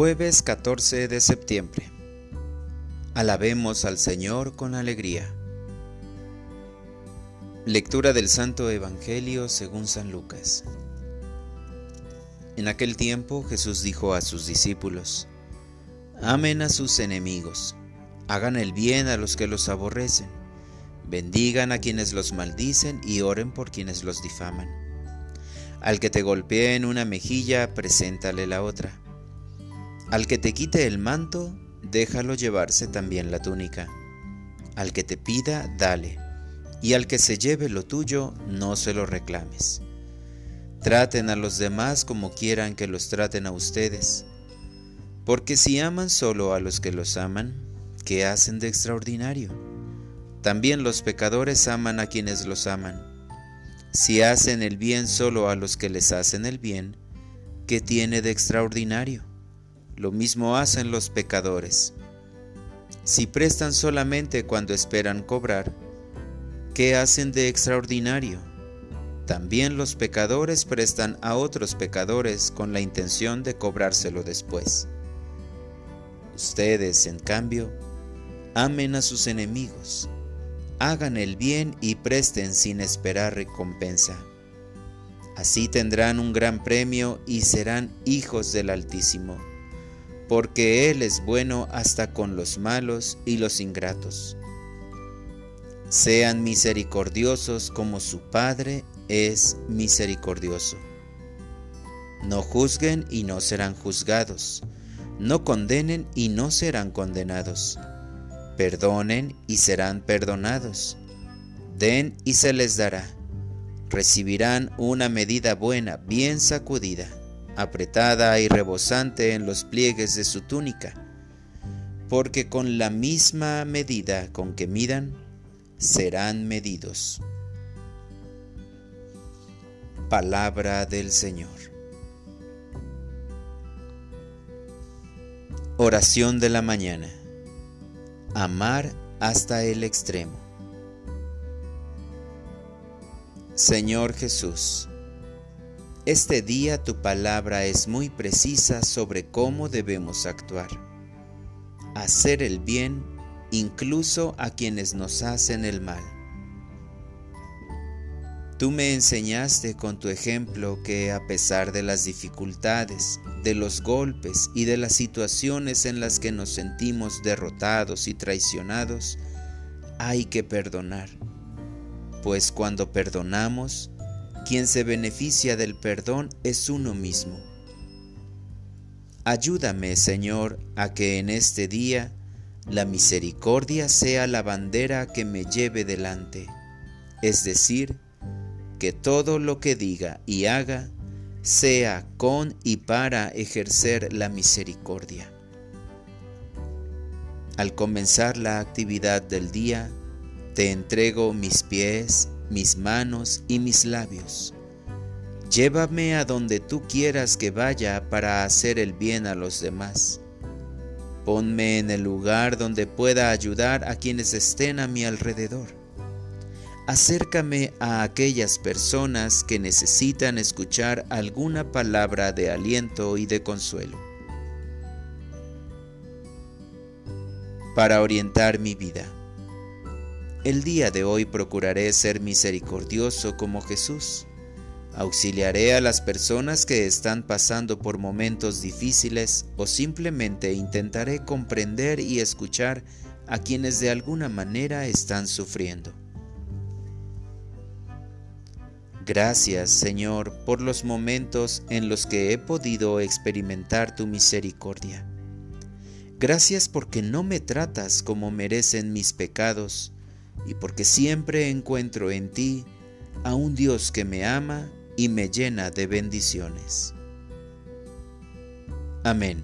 Jueves 14 de septiembre. Alabemos al Señor con alegría. Lectura del Santo Evangelio según San Lucas. En aquel tiempo Jesús dijo a sus discípulos, Amen a sus enemigos, hagan el bien a los que los aborrecen, bendigan a quienes los maldicen y oren por quienes los difaman. Al que te golpee en una mejilla, preséntale la otra. Al que te quite el manto, déjalo llevarse también la túnica. Al que te pida, dale, y al que se lleve lo tuyo, no se lo reclames. Traten a los demás como quieran que los traten a ustedes, porque si aman solo a los que los aman, ¿qué hacen de extraordinario? También los pecadores aman a quienes los aman. Si hacen el bien solo a los que les hacen el bien, ¿qué tiene de extraordinario? Lo mismo hacen los pecadores. Si prestan solamente cuando esperan cobrar, ¿qué hacen de extraordinario? También los pecadores prestan a otros pecadores con la intención de cobrárselo después. Ustedes, en cambio, amen a sus enemigos, hagan el bien y presten sin esperar recompensa. Así tendrán un gran premio y serán hijos del Altísimo porque Él es bueno hasta con los malos y los ingratos. Sean misericordiosos como su Padre es misericordioso. No juzguen y no serán juzgados. No condenen y no serán condenados. Perdonen y serán perdonados. Den y se les dará. Recibirán una medida buena, bien sacudida apretada y rebosante en los pliegues de su túnica, porque con la misma medida con que midan, serán medidos. Palabra del Señor. Oración de la mañana. Amar hasta el extremo. Señor Jesús, este día tu palabra es muy precisa sobre cómo debemos actuar. Hacer el bien incluso a quienes nos hacen el mal. Tú me enseñaste con tu ejemplo que a pesar de las dificultades, de los golpes y de las situaciones en las que nos sentimos derrotados y traicionados, hay que perdonar. Pues cuando perdonamos, quien se beneficia del perdón es uno mismo. Ayúdame, Señor, a que en este día la misericordia sea la bandera que me lleve delante, es decir, que todo lo que diga y haga sea con y para ejercer la misericordia. Al comenzar la actividad del día, te entrego mis pies, mis manos y mis labios. Llévame a donde tú quieras que vaya para hacer el bien a los demás. Ponme en el lugar donde pueda ayudar a quienes estén a mi alrededor. Acércame a aquellas personas que necesitan escuchar alguna palabra de aliento y de consuelo. Para orientar mi vida. El día de hoy procuraré ser misericordioso como Jesús. Auxiliaré a las personas que están pasando por momentos difíciles o simplemente intentaré comprender y escuchar a quienes de alguna manera están sufriendo. Gracias, Señor, por los momentos en los que he podido experimentar tu misericordia. Gracias porque no me tratas como merecen mis pecados, y porque siempre encuentro en ti a un Dios que me ama y me llena de bendiciones. Amén.